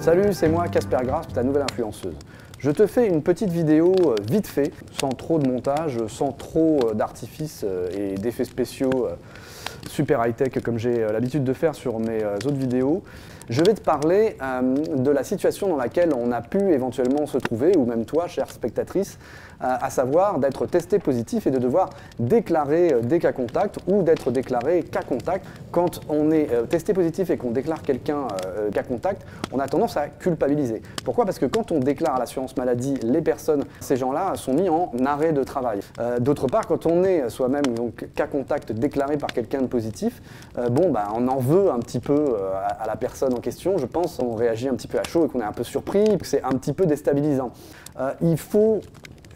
Salut, c'est moi Casper Grass, ta nouvelle influenceuse. Je te fais une petite vidéo euh, vite fait, sans trop de montage, sans trop euh, d'artifices euh, et d'effets spéciaux super high-tech comme j'ai l'habitude de faire sur mes autres vidéos. Je vais te parler de la situation dans laquelle on a pu éventuellement se trouver, ou même toi, chère spectatrice, à savoir d'être testé positif et de devoir déclarer des cas contacts ou d'être déclaré cas contact. Quand on est testé positif et qu'on déclare quelqu'un cas contact, on a tendance à culpabiliser. Pourquoi? Parce que quand on déclare à l'assurance maladie, les personnes, ces gens-là sont mis en arrêt de travail. Euh, d'autre part, quand on est soi-même donc cas contact déclaré par quelqu'un de positif, euh, bon, bah, on en veut un petit peu euh, à, la personne en question. Je pense on réagit un petit peu à chaud et qu'on est un peu surpris, que c'est un petit peu déstabilisant. il faut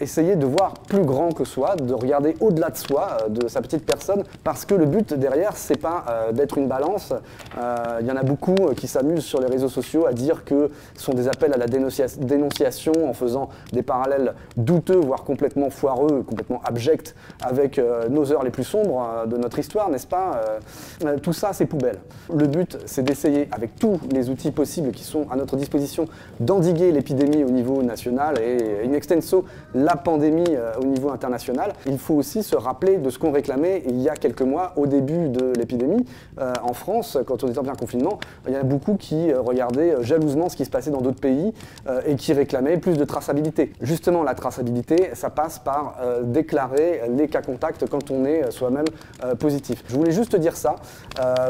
essayer de voir plus grand que soi, de regarder au-delà de soi, euh, de sa petite personne, parce que le but derrière, c'est pas euh, d'être une balance. Euh, il y en a beaucoup qui s'amusent sur les réseaux sociaux à dire que ce sont des appels à la dénonciation en faisant des parallèles douteux, voire complètement foireux, complètement abjects avec nos heures les plus sombres de notre histoire, n'est-ce pas Tout ça, c'est poubelle. Le but, c'est d'essayer, avec tous les outils possibles qui sont à notre disposition, d'endiguer l'épidémie au niveau national et in extenso la pandémie euh, au niveau international, il faut aussi se rappeler de ce qu'on réclamait il y a quelques mois au début de l'épidémie. Euh, en France, quand on était en plein confinement, il y en a beaucoup qui euh, regardaient jalousement ce qui se passait dans d'autres pays et qui réclamaient plus de traçabilité. Justement, la traçabilité, ça passe par déclarer les cas contacts quand on est soi-même positif. Je voulais juste dire ça.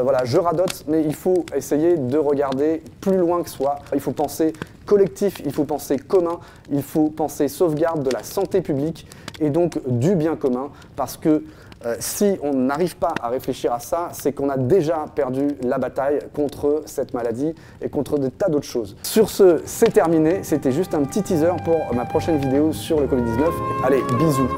voilà, je radote, mais il faut essayer de regarder plus loin que soi. Il faut penser collectif, il faut penser commun, il faut penser sauvegarde de la santé publique et donc du bien commun, parce que euh, si on n'arrive pas à réfléchir à ça, c'est qu'on a déjà perdu la bataille contre cette maladie et contre des tas d'autres choses. Sur ce, c'est terminé. C'était juste un petit teaser pour ma prochaine vidéo sur le Covid-19. Allez, bisous